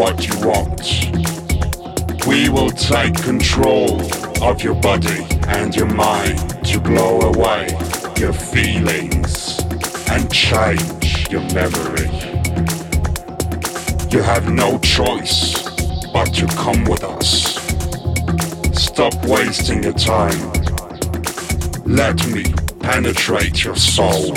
what you want. We will take control of your body and your mind to blow away your feelings and change your memory. You have no choice but to come with us. Stop wasting your time. Let me penetrate your soul.